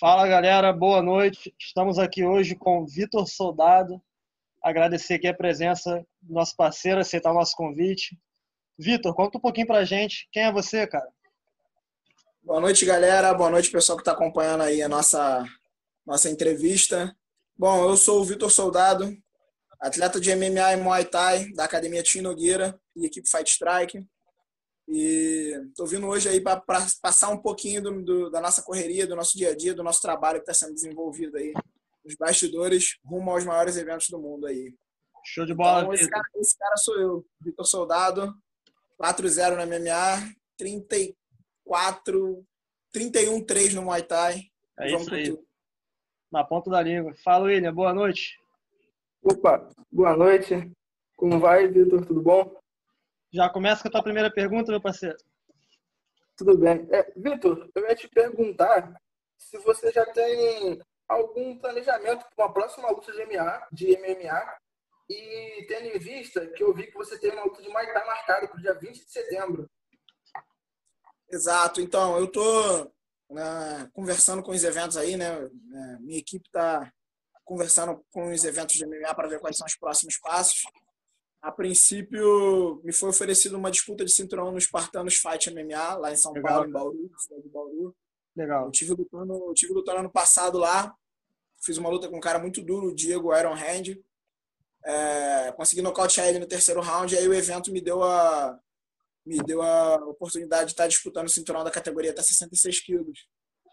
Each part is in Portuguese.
Fala galera, boa noite. Estamos aqui hoje com Vitor Soldado. Agradecer aqui a presença do nosso parceiro, aceitar o nosso convite. Vitor, conta um pouquinho pra gente. Quem é você, cara? Boa noite, galera. Boa noite, pessoal que está acompanhando aí a nossa, nossa entrevista. Bom, eu sou o Vitor Soldado, atleta de MMA e Muay Thai da Academia Tim Nogueira e equipe Fight Strike. E estou vindo hoje aí para passar um pouquinho do, do, da nossa correria, do nosso dia a dia, do nosso trabalho que está sendo desenvolvido aí nos bastidores rumo aos maiores eventos do mundo aí. Show de bola, então, esse, cara, esse cara sou eu, Vitor Soldado, 4-0 no MMA, 34, 31-3 no Muay Thai. É Vamos isso aí. Na ponta da língua. Fala, William. Boa noite. Opa, boa noite. Como vai, Vitor? Tudo bom? Já começa com a tua primeira pergunta, meu parceiro. Tudo bem. É, Vitor, eu ia te perguntar se você já tem algum planejamento para uma próxima luta de MMA, de MMA, e tendo em vista que eu vi que você tem uma luta de Thai marcada para o dia 20 de setembro. Exato. Então, eu tô né, conversando com os eventos aí, né? É, minha equipe está conversando com os eventos de MMA para ver quais são os próximos passos. A princípio, me foi oferecido uma disputa de cinturão no Spartanos Fight MMA, lá em São Legal. Paulo, em Bauru, cidade de Bauru. Legal. Eu tive lutando, eu tive lutando ano passado lá. Fiz uma luta com um cara muito duro, o Diego Iron Hand. É, consegui nocautear ele no terceiro round, e aí o evento me deu a, me deu a oportunidade de estar disputando o cinturão da categoria até 66 quilos.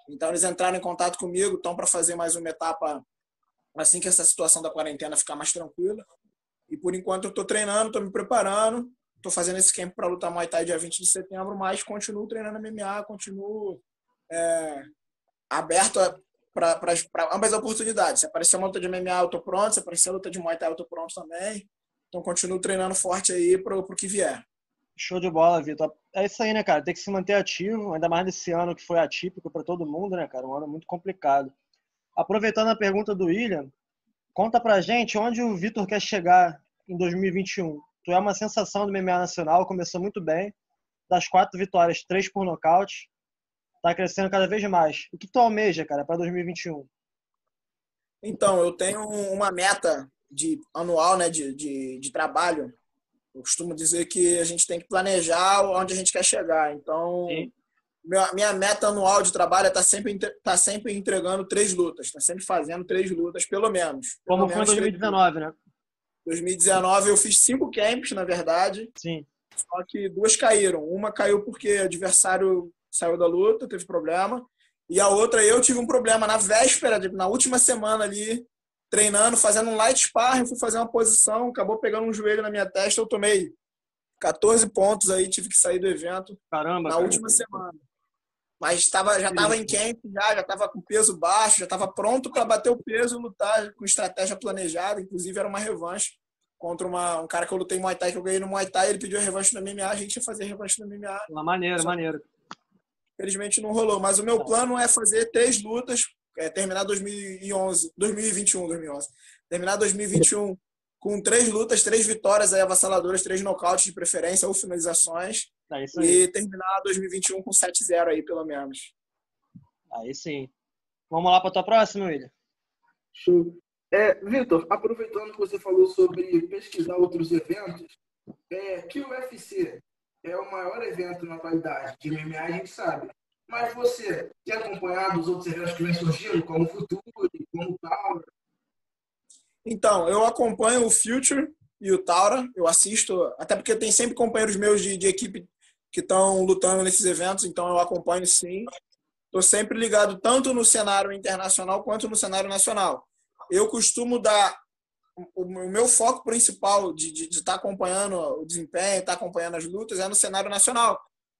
Então eles entraram em contato comigo, estão para fazer mais uma etapa assim que essa situação da quarentena ficar mais tranquila. E por enquanto eu estou treinando, estou me preparando, estou fazendo esse camp para lutar Muay Thai dia 20 de setembro, mas continuo treinando MMA, continuo é, aberto para ambas as oportunidades. Se aparecer uma luta de MMA, eu estou pronto, se aparecer uma luta de Muay Thai, eu estou pronto também. Então continuo treinando forte aí para o que vier. Show de bola, Vitor. É isso aí, né, cara? Tem que se manter ativo, ainda mais nesse ano que foi atípico para todo mundo, né, cara? Um ano muito complicado. Aproveitando a pergunta do William, Conta pra gente onde o Vitor quer chegar em 2021. Tu é uma sensação do MMA Nacional, começou muito bem. Das quatro vitórias, três por nocaute. Tá crescendo cada vez mais. O que tu almeja, cara, para 2021? Então, eu tenho uma meta de anual, né, de, de, de trabalho. Eu costumo dizer que a gente tem que planejar onde a gente quer chegar. Então, Sim minha, meta anual de trabalho é estar tá sempre, tá sempre entregando três lutas, tá sempre fazendo três lutas, pelo menos. Pelo Como menos foi em 2019, né? 2019 eu fiz cinco camps, na verdade. Sim. Só que duas caíram. Uma caiu porque o adversário saiu da luta, teve problema. E a outra eu tive um problema na véspera, na última semana ali, treinando, fazendo um light sparring, fui fazer uma posição, acabou pegando um joelho na minha testa, eu tomei 14 pontos aí, tive que sair do evento Caramba, na cara. última semana. Mas tava, já estava em camp, já estava com peso baixo, já estava pronto para bater o peso e lutar com estratégia planejada. Inclusive, era uma revanche contra uma, um cara que eu lutei em Muay Thai, que eu ganhei no Muay Thai. Ele pediu a revanche no MMA, a gente ia fazer revanche no MMA. Uma maneira, Só, maneiro. Felizmente não rolou. Mas o meu plano é fazer três lutas, é, terminar 2011, 2021, 2011. Terminar 2021 com três lutas, três vitórias aí avassaladoras, três nocautes de preferência ou finalizações é e terminar 2021 com 7-0 aí, pelo menos. Aí sim. Vamos lá para a tua próxima, William. Show. É, Vitor, aproveitando que você falou sobre pesquisar outros eventos, é, que o UFC é o maior evento na atualidade de MMA, a gente sabe. Mas você tem acompanhado os outros eventos que vem surgindo, como o Futuro, como o Tauro? Então, eu acompanho o Future e o Taura, eu assisto, até porque tem sempre companheiros meus de, de equipe que estão lutando nesses eventos, então eu acompanho sim. Estou sempre ligado tanto no cenário internacional quanto no cenário nacional. Eu costumo dar o meu foco principal de, de, de estar tá acompanhando o desempenho, estar tá acompanhando as lutas é no cenário nacional,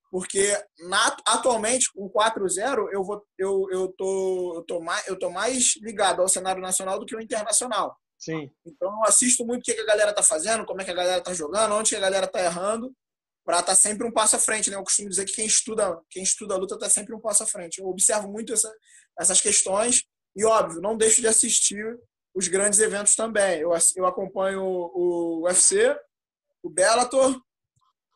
porque na, atualmente com 4-0 eu vou eu eu tô eu tô mais eu tô mais ligado ao cenário nacional do que ao internacional. Sim. Então eu assisto muito o que a galera tá fazendo, como é que a galera tá jogando, onde a galera tá errando para estar tá sempre um passo à frente, né? Eu costumo dizer que quem estuda, quem estuda a luta está sempre um passo à frente. Eu observo muito essa, essas questões e, óbvio, não deixo de assistir os grandes eventos também. Eu, eu acompanho o, UFC, o Bellator,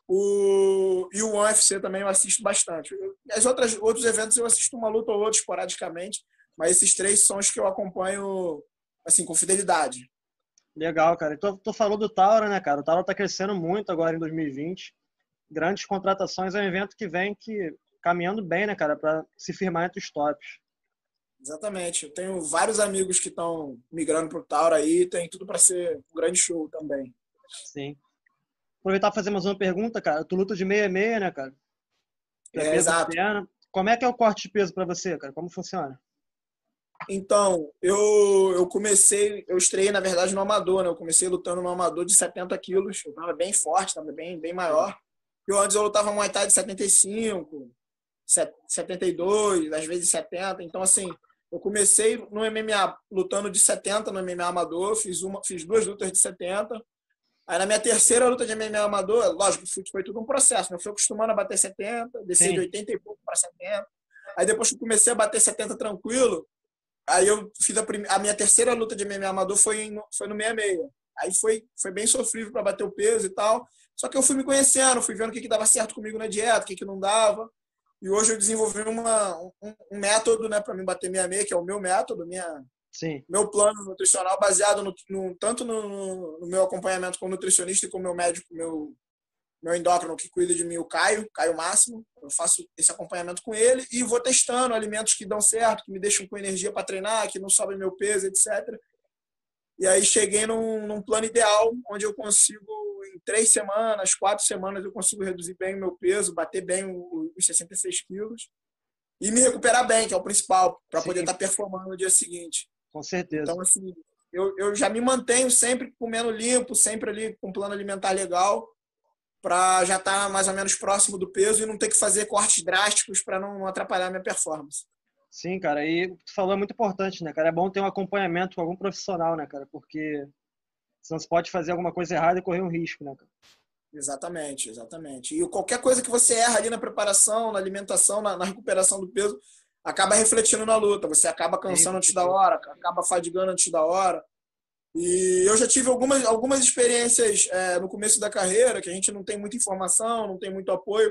o, e o UFC também eu assisto bastante. As outras outros eventos eu assisto uma luta ou outra esporadicamente, mas esses três são os que eu acompanho assim com fidelidade. Legal, cara. Então, tu falou do Taura, né, cara? O Taura tá crescendo muito agora em 2020. Grandes contratações é um evento que vem que caminhando bem, né, cara, para se firmar entre os tops. Exatamente. Eu tenho vários amigos que estão migrando para o Tauro aí, tem tudo para ser um grande show também. Sim. Aproveitar para fazer mais uma pergunta, cara. Tu luta de meia meia, né, cara? É, exato. Como é que é o corte de peso para você, cara? Como funciona? Então, eu, eu comecei, eu estreiei, na verdade, no amador, né? Eu comecei lutando no amador de 70 quilos. Eu tava bem forte, estava bem, bem maior. Eu antes eu lutava Muay Thai de 75, 72, às vezes 70. Então, assim, eu comecei no MMA lutando de 70 no MMA amador, fiz, uma, fiz duas lutas de 70. Aí na minha terceira luta de MMA amador, lógico, foi, tudo um processo, né? Eu fui acostumando a bater 70, descer de 80 e pouco para 70. Aí depois que eu comecei a bater 70 tranquilo, aí eu fiz a, a minha terceira luta de MMA amador foi, no, foi no 66. Aí foi, foi bem sofrível para bater o peso e tal. Só que eu fui me conhecendo, fui vendo o que, que dava certo comigo na dieta, o que, que não dava. E hoje eu desenvolvi uma, um, um método né, para me bater minha meia, que é o meu método, minha, Sim. meu plano nutricional baseado no, no tanto no, no, meu acompanhamento com nutricionista e com meu médico, meu, meu endócrino que cuida de mim, o Caio, Caio Máximo. Eu faço esse acompanhamento com ele e vou testando alimentos que dão certo, que me deixam com energia para treinar, que não sobem meu peso, etc. E aí cheguei num, num plano ideal, onde eu consigo em três semanas, quatro semanas, eu consigo reduzir bem o meu peso, bater bem os 66 quilos e me recuperar bem, que é o principal, para poder estar tá performando no dia seguinte. Com certeza. Então, assim, eu, eu já me mantenho sempre comendo limpo, sempre ali com um plano alimentar legal, para já estar tá mais ou menos próximo do peso e não ter que fazer cortes drásticos para não atrapalhar a minha performance. Sim, cara, e o que tu falou é muito importante, né, cara? É bom ter um acompanhamento com algum profissional, né, cara? Porque Senão você pode fazer alguma coisa errada e correr um risco, né, cara? Exatamente, exatamente. E qualquer coisa que você erra ali na preparação, na alimentação, na, na recuperação do peso, acaba refletindo na luta. Você acaba cansando antes da hora, acaba fadigando antes da hora. E eu já tive algumas, algumas experiências é, no começo da carreira, que a gente não tem muita informação, não tem muito apoio.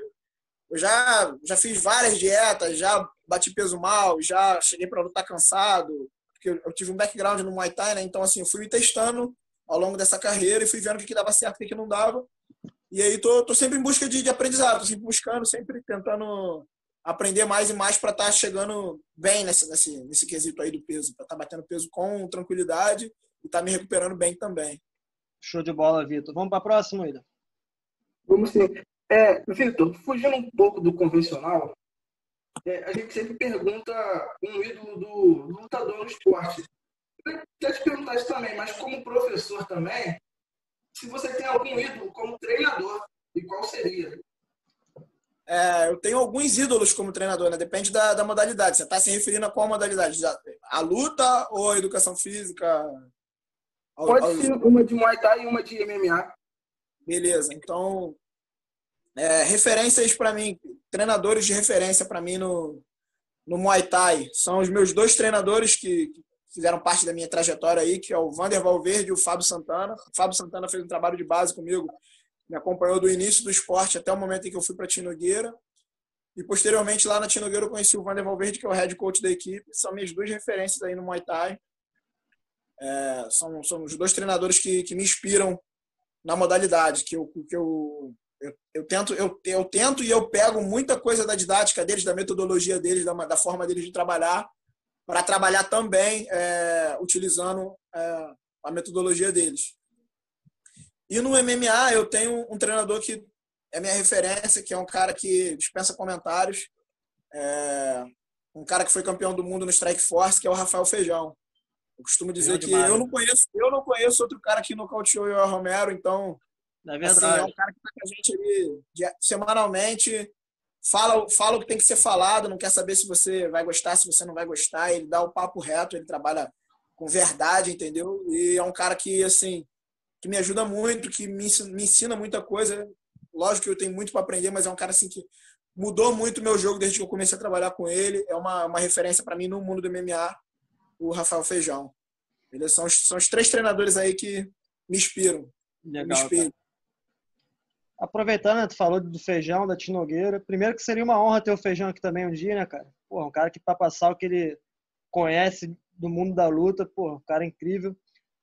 Eu já, já fiz várias dietas, já bati peso mal, já cheguei para lutar cansado, porque eu tive um background no Muay Thai, né? Então, assim, eu fui testando ao longo dessa carreira e fui vendo o que, que dava certo e o que, que não dava. E aí tô, tô sempre em busca de, de aprendizado, tô sempre buscando, sempre tentando aprender mais e mais para estar tá chegando bem nesse, nesse, nesse quesito aí do peso, para estar tá batendo peso com tranquilidade e estar tá me recuperando bem também. Show de bola, Vitor. Vamos para a próxima, Ida? Vamos sim. É, Vitor, fugindo um pouco do convencional, é, a gente sempre pergunta um ídolo do lutador no esporte queria te perguntar isso também, mas como professor também, se você tem algum ídolo como treinador, e qual seria? É, eu tenho alguns ídolos como treinador, né? Depende da, da modalidade. Você está se referindo a qual modalidade? A luta ou a educação física? Pode ao... ser uma de Muay Thai e uma de MMA. Beleza. Então, é, referências para mim, treinadores de referência para mim no, no Muay Thai são os meus dois treinadores que, fizeram parte da minha trajetória aí, que é o Vander Valverde e o Fábio Santana. O Fábio Santana fez um trabalho de base comigo, me acompanhou do início do esporte até o momento em que eu fui para a Tinogueira. E posteriormente lá na Tinogueira eu conheci o Vander Valverde, que é o head coach da equipe. São minhas duas referências aí no Muay Thai. É, são, são os dois treinadores que, que me inspiram na modalidade, que eu, que eu, eu, eu, tento, eu, eu tento e eu pego muita coisa da didática deles, da metodologia deles, da, da forma deles de trabalhar para trabalhar também é, utilizando é, a metodologia deles. E no MMA eu tenho um treinador que é minha referência, que é um cara que dispensa comentários, é, um cara que foi campeão do mundo no Strike Force, que é o Rafael Feijão. Eu costumo dizer que eu não conheço, eu não conheço outro cara que nocauteou o Romero, então é, verdade. Assim, é um cara que está com a gente ali semanalmente, fala, fala o que tem que ser falado, não quer saber se você vai gostar, se você não vai gostar. Ele dá o papo reto, ele trabalha com verdade, entendeu? E é um cara que, assim, que me ajuda muito, que me, me ensina muita coisa. Lógico que eu tenho muito para aprender, mas é um cara, assim, que mudou muito o meu jogo desde que eu comecei a trabalhar com ele. É uma, uma referência para mim no mundo do MMA, o Rafael Feijão. Eles são, são os três treinadores aí que me inspiram. Legal, me inspiram. Aproveitando, né, tu falou do feijão, da Tinogueira. Primeiro que seria uma honra ter o feijão aqui também um dia, né, cara? Pô, um cara que para passar o que ele conhece do mundo da luta, pô, cara incrível.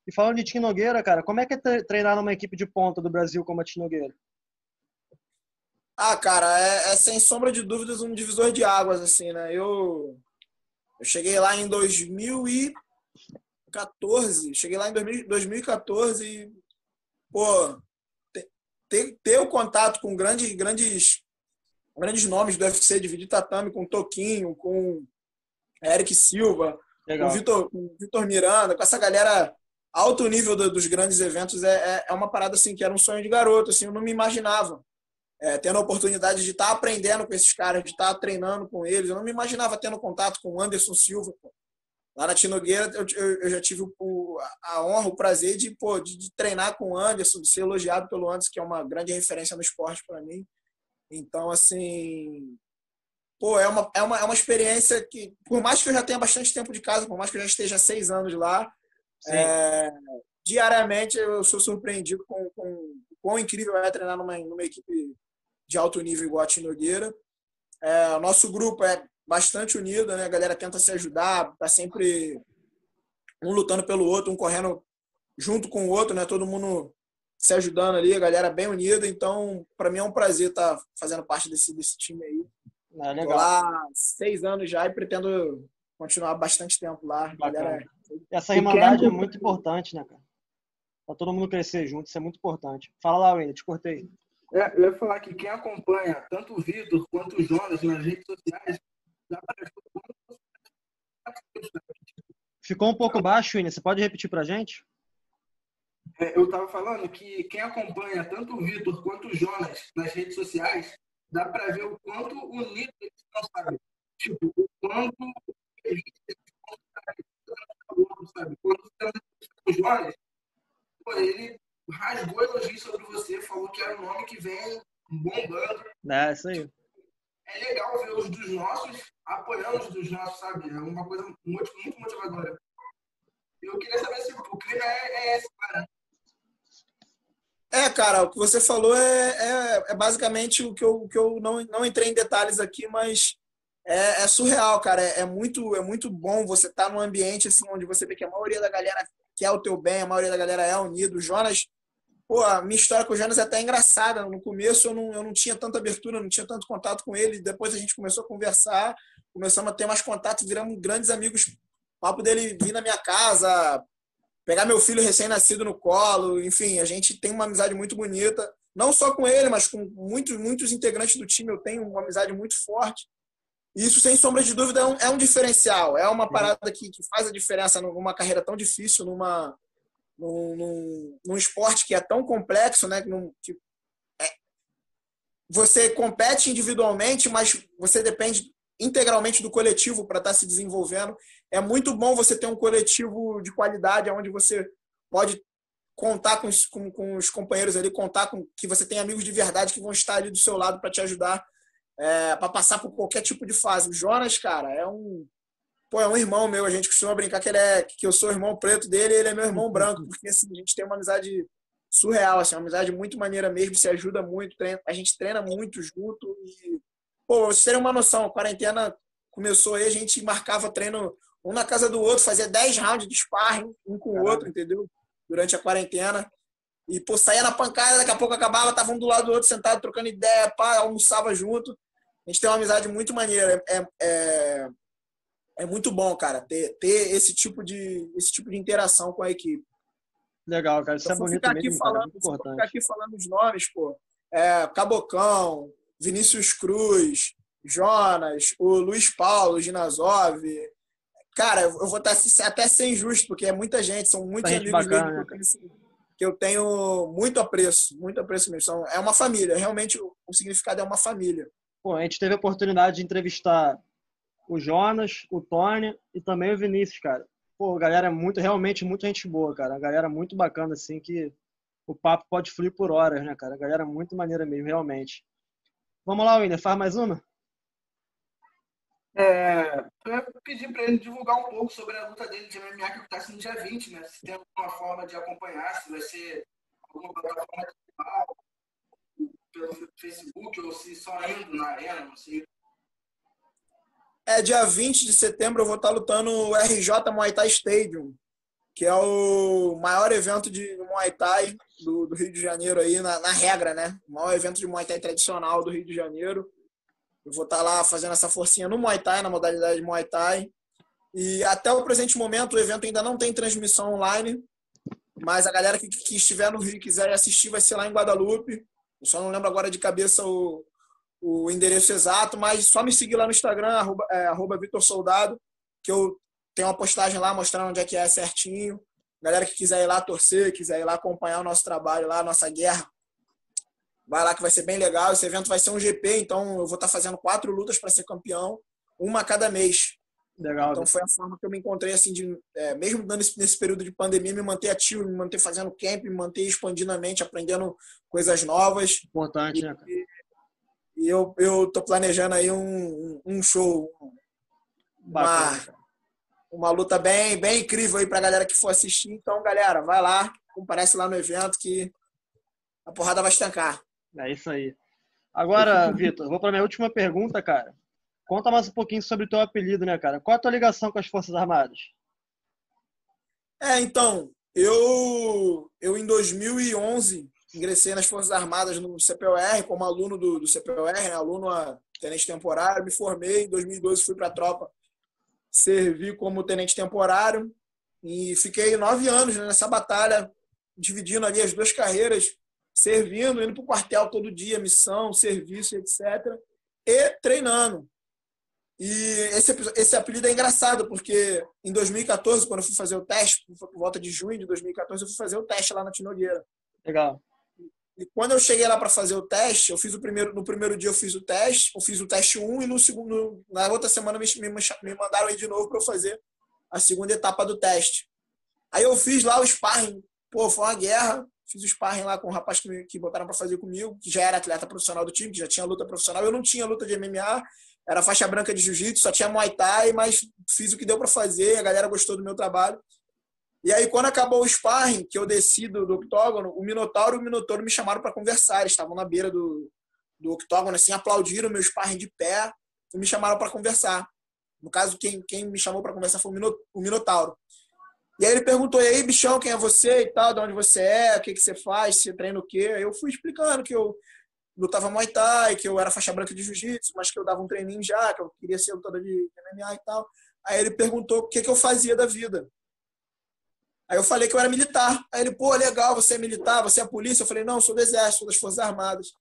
E falando de Tim Nogueira, cara, como é que é treinar numa equipe de ponta do Brasil como a Tim Nogueira? Ah, cara, é, é, sem sombra de dúvidas um divisor de águas, assim, né? Eu, eu cheguei lá em 2014, cheguei lá em 2014 e, pô, ter, ter o contato com grandes, grandes, grandes nomes do UFC, dividir tatame com Toquinho, com Eric Silva, Legal. com Vitor, com Vitor Miranda, com essa galera alto nível do, dos grandes eventos é, é, é, uma parada assim que era um sonho de garoto, assim, eu não me imaginava. É, tendo a oportunidade de estar aprendendo com esses caras, de estar treinando com eles. Eu não me imaginava tendo contato com o Anderson Silva. Pô. Lá na Tinogueira, eu, eu, eu, já tive o, a honra, o prazer de, pô, de, de, treinar com o Anderson, de ser elogiado pelo Anderson, que é uma grande referência no esporte para mim. Então, assim, pô, é uma, é, uma, é uma experiência que, por mais que eu já tenha bastante tempo de casa, por mais que eu já esteja seis anos lá, é, diariamente eu sou surpreendido com, com o quão incrível é treinar numa, numa equipe de alto nível igual a Tinogueira. É, o nosso grupo é bastante unido, né? A galera tenta se ajudar, tá sempre um lutando pelo outro, um correndo junto com o outro, né? Todo mundo se ajudando ali, a galera bem unida. Então, para mim é um prazer estar tá fazendo parte desse, desse time aí. É, legal. Tô lá seis anos já e pretendo continuar bastante tempo lá. Galera... Essa irmandade é muito importante, né, cara? Pra todo mundo crescer junto, isso é muito importante. Fala lá, Wendy, te cortei. É, eu ia falar que quem acompanha tanto o Vitor quanto o Jonas nas redes sociais, Ficou um pouco baixo, Ine. Você pode repetir pra gente? É, eu estava falando que quem acompanha tanto o Vitor quanto o Jonas nas redes sociais, dá para ver o quanto unidos eles estão, sabe? Tipo, o quanto eles sabe? Quando o Jonas, ele rasgou elogios sobre você, falou que era um nome que vem bombando. É, isso aí. É legal ver os dos nossos apoiando os dos nossos, sabe? É uma coisa muito, muito motivadora. Eu queria saber se o clima é, é esse, cara. É, cara, o que você falou é, é, é, basicamente o que eu, que eu não, não entrei em detalhes aqui, mas é, é surreal, cara. É, é, muito, é muito bom você estar tá num ambiente assim, onde você vê que a maioria da galera quer o teu bem, a maioria da galera é unido. O Jonas Pô, a minha história com o Jonas é até engraçada. No começo eu não, eu não tinha tanta abertura, não tinha tanto contato com ele. Depois a gente começou a conversar, começamos a ter mais contato, viramos grandes amigos. O papo dele vir na minha casa, pegar meu filho recém-nascido no colo. Enfim, a gente tem uma amizade muito bonita. Não só com ele, mas com muitos, muitos integrantes do time. Eu tenho uma amizade muito forte. E isso, sem sombra de dúvida, é um, é um diferencial. É uma parada que, que faz a diferença numa carreira tão difícil, numa num, num, num esporte que é tão complexo, né? Num, que é, você compete individualmente, mas você depende integralmente do coletivo para estar tá se desenvolvendo. É muito bom você ter um coletivo de qualidade, onde você pode contar com os, com, com os companheiros ali, contar com que você tem amigos de verdade que vão estar ali do seu lado para te ajudar, é, para passar por qualquer tipo de fase. O Jonas, cara, é um Pô, é um irmão meu, a gente costuma brincar que ele é que eu sou irmão preto dele e ele é meu irmão branco, porque assim, a gente tem uma amizade surreal, assim, uma amizade muito maneira mesmo, se ajuda muito, treina, a gente treina muito junto e pô, vocês terem uma noção, a quarentena começou aí, a gente marcava treino um na casa do outro, fazia 10 rounds de sparring um com o outro, entendeu? Durante a quarentena. E, pô, saía na pancada, daqui a pouco acabava, tava um do lado do outro, sentado, trocando ideia, pá, almoçava junto. A gente tem uma amizade muito maneira. É, é, é muito bom, cara, ter, ter esse, tipo de, esse tipo de interação com a equipe. Legal, cara. Isso é bonito ficar aqui mesmo, falando, cara, ficar aqui falando os nomes, pô. É, Cabocão, Vinícius Cruz, Jonas, o Luiz Paulo, Ginazov. Cara, eu vou estar até ser injusto, porque é muita gente, são muitos amigos bacana, mesmo que eu tenho muito apreço, muito apreço mesmo. É uma família, realmente o significado é uma família. Pô, a gente teve a oportunidade de entrevistar o Jonas, o Tony e também o Vinícius, cara. Pô, galera é muito, realmente muito gente boa, cara. A galera muito bacana, assim, que o papo pode fluir por horas, né, cara? A galera muito maneira mesmo, realmente. Vamos lá, Winner, faz mais uma? É, eu ia pedir para ele divulgar um pouco sobre a luta dele de MMA que está sendo dia 20, né? Se tem alguma forma de acompanhar, se vai ser alguma plataforma digital, pelo Facebook, ou se só indo na arena, não sei. É, dia 20 de setembro eu vou estar lutando o RJ Muay Thai Stadium, que é o maior evento de Muay Thai do, do Rio de Janeiro aí, na, na, regra, né? O maior evento de Muay Thai tradicional do Rio de Janeiro. Eu vou estar lá fazendo essa forcinha no Muay Thai, na modalidade Muay Thai. E até o presente momento o evento ainda não tem transmissão online, mas a galera que, que estiver no Rio e quiser assistir vai ser lá em Guadalupe. Eu só não lembro agora de cabeça o, o endereço exato, mas só me seguir lá no Instagram, arroba, é, arroba Vitor Soldado, que eu tenho uma postagem lá mostrando onde é que é certinho. Galera que quiser ir lá torcer, quiser ir lá acompanhar o nosso trabalho lá, a nossa guerra, vai lá que vai ser bem legal. Esse evento vai ser um GP, então eu vou estar fazendo quatro lutas para ser campeão, uma a cada mês. Legal. Então foi a forma que eu me encontrei assim de, é, mesmo dando esse, nesse período de pandemia, me manter ativo, me manter fazendo camp, me manter expandindo a mente, aprendendo coisas novas. Importante, e, né? Cara? E eu, eu tô planejando aí um, um show, uma, uma luta bem, bem incrível aí pra galera que for assistir. Então, galera, vai lá, comparece lá no evento que a porrada vai estancar. É isso aí. Agora, Vitor, vou para minha última pergunta, cara. Conta mais um pouquinho sobre o teu apelido, né, cara? Qual a tua ligação com as Forças Armadas? É, então, eu, eu em 2011 ingressei nas Forças Armadas no CPOR como aluno do, do CPOR, né, aluno a tenente temporário. Me formei em 2012, fui para a tropa, servi como tenente temporário e fiquei nove anos né, nessa batalha, dividindo ali as duas carreiras, servindo, indo para o quartel todo dia, missão, serviço, etc. E treinando. E esse, esse apelido é engraçado, porque em 2014, quando eu fui fazer o teste, por volta de junho de 2014, eu fui fazer o teste lá na Tinogueira. Legal. E quando eu cheguei lá para fazer o teste, eu fiz o primeiro, no primeiro dia eu fiz o teste, eu fiz o teste 1 e no segundo, na outra semana me, me, mandaram aí de novo para eu fazer a segunda etapa do teste. Aí eu fiz lá o sparring, pô, foi uma guerra. Fiz o sparring lá com o um rapaz que, me, que botaram para fazer comigo, que já era atleta profissional do time, que já tinha luta profissional. Eu não tinha luta de MMA, era faixa branca de jiu-jitsu, só tinha Muay Thai, mas fiz o que deu para fazer, a galera gostou do meu trabalho. E aí, quando acabou o sparring, que eu desci do, do octógono, o Minotauro e o Minotauro me chamaram para conversar. Eles estavam na beira do, do octógono, assim, aplaudiram o meu sparring de pé e me chamaram para conversar. No caso, quem, quem me chamou para conversar foi o Minotauro. E aí ele perguntou, e aí, bichão, quem é você e tal, de onde você é, o que, que você faz, você treina o quê? Aí eu fui explicando que eu lutava Muay Thai, que eu era faixa branca de Jiu-Jitsu, mas que eu dava um treininho já, que eu queria ser lutador de MMA e tal. Aí ele perguntou o que, que eu fazia da vida. Aí eu falei que eu era militar. Aí ele, pô, legal, você é militar, você é polícia? Eu falei, não, eu sou do Exército, sou das Forças Armadas.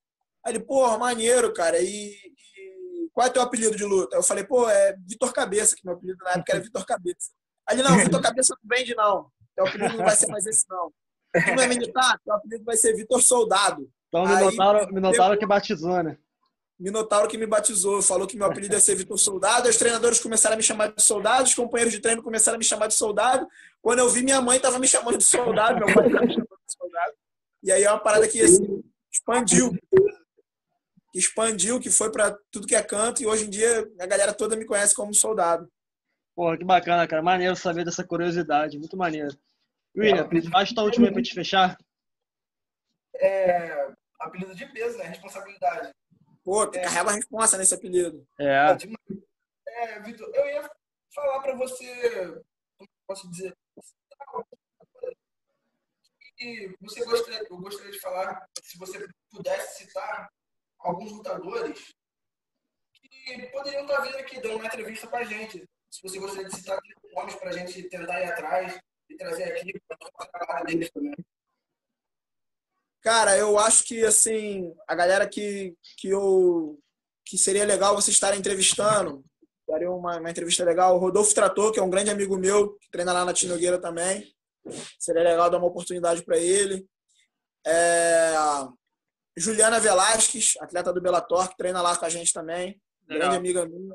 Aí ele, pô, maneiro, cara. E, e, qual é teu apelido de luta? Eu falei, pô, é Vitor Cabeça, que meu apelido na época era Vitor Cabeça. Aí ele, não, Vitor Cabeça não vende, não. Teu apelido não vai ser mais esse, não. Tu não é militar? Teu apelido vai ser Vitor Soldado. Então me notaram, me notaram que batizou, né? Minotauro que me batizou, falou que meu apelido ia ser Vitor Soldado. Os treinadores começaram a me chamar de soldado, os companheiros de treino começaram a me chamar de soldado. Quando eu vi, minha mãe estava me chamando de soldado, meu pai estava me chamando de soldado. E aí é uma parada que assim, expandiu. Que expandiu, que foi para tudo que é canto, e hoje em dia a galera toda me conhece como soldado. Porra, que bacana, cara. Maneiro saber dessa curiosidade, muito maneiro. William, faz tua última para te fechar. É, apelido de peso, né? Responsabilidade. Pô, é. carrega a responsa nesse apelido. É. É, Vitor, eu ia falar para você, como posso dizer, que você gostaria, eu gostaria de falar, se você pudesse citar alguns lutadores que poderiam estar vindo aqui dando uma entrevista para a gente. Se você gostaria de citar nomes para a gente tentar ir atrás e trazer aqui para falar deles também. Cara, eu acho que assim, a galera que, que eu que seria legal você estar entrevistando, daria uma, uma entrevista legal. O Rodolfo Trator, que é um grande amigo meu, que treina lá na Tinogueira também. Seria legal dar uma oportunidade para ele. É... Juliana Velasquez, atleta do Bellator, que treina lá com a gente também. Legal. Grande amiga minha.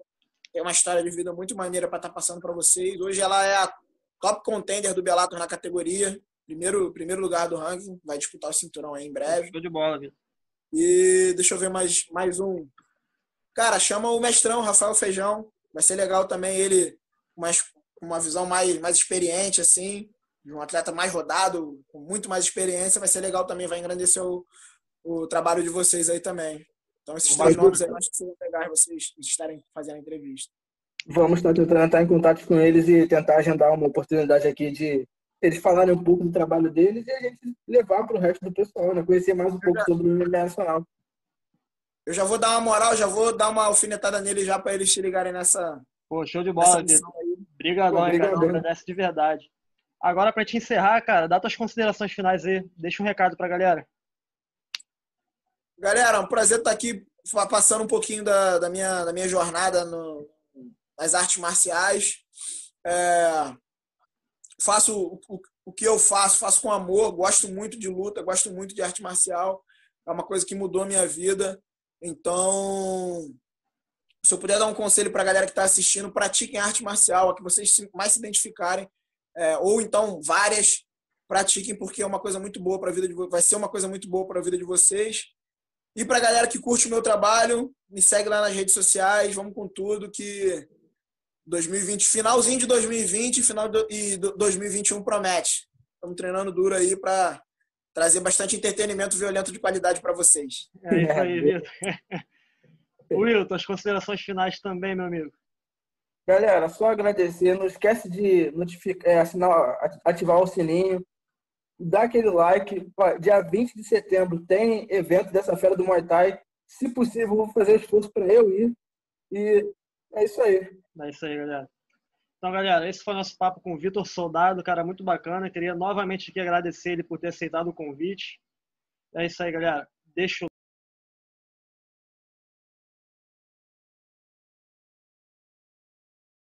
Tem uma história de vida muito maneira para estar tá passando para vocês. Hoje ela é a top contender do Bellator na categoria. Primeiro, primeiro lugar do ranking, vai disputar o cinturão aí em breve. Show de bola, Vitor. E deixa eu ver mais, mais um. Cara, chama o mestrão, Rafael Feijão. Vai ser legal também ele, mais, uma visão mais, mais experiente, assim, de um atleta mais rodado, com muito mais experiência. Vai ser legal também, vai engrandecer o, o trabalho de vocês aí também. Então, esses três nomes aí, eu acho que seria legal vocês estarem fazendo a entrevista. Vamos estar tentando entrar em contato com eles e tentar agendar uma oportunidade aqui de eles falarem um pouco do trabalho deles e a gente levar para o resto do pessoal, né? Conhecer mais um pouco sobre o MMA nacional. Eu já vou dar uma moral, já vou dar uma alfinetada neles já para eles se ligarem nessa. Pô, show de bola. Obrigadão, cara. Agradece de verdade. Agora, para te encerrar, cara, dá tuas considerações finais aí. Deixa um recado pra galera. Galera, é um prazer estar aqui passando um pouquinho da, da, minha, da minha jornada no, nas artes marciais. É, faço o, o, o que eu faço, faço com amor, gosto muito de luta, gosto muito de arte marcial. É uma coisa que mudou a minha vida. Então, se eu puder dar um conselho para a galera que está assistindo, pratiquem arte marcial, a que vocês mais se identificarem, é, ou então várias, pratiquem porque é uma coisa muito boa para a vida de vai ser uma coisa muito boa para a vida de vocês. E para a galera que curte o meu trabalho, me segue lá nas redes sociais, vamos com tudo que 2020, finalzinho de 2020 final de, e 2021 promete. Estamos treinando duro aí para trazer bastante entretenimento violento de qualidade para vocês. É isso aí, Vitor. Will, tuas considerações finais também, meu amigo. Galera, só agradecer. Não esquece de notificar, é, assinar, ativar o sininho, dar aquele like. Dia 20 de setembro tem evento dessa feira do Muay Thai. Se possível, vou fazer esforço para eu ir. E é isso aí. É isso aí, galera. Então, galera, esse foi nosso papo com o Vitor Soldado, cara muito bacana. Queria novamente aqui agradecer ele por ter aceitado o convite. É isso aí, galera. Deixa o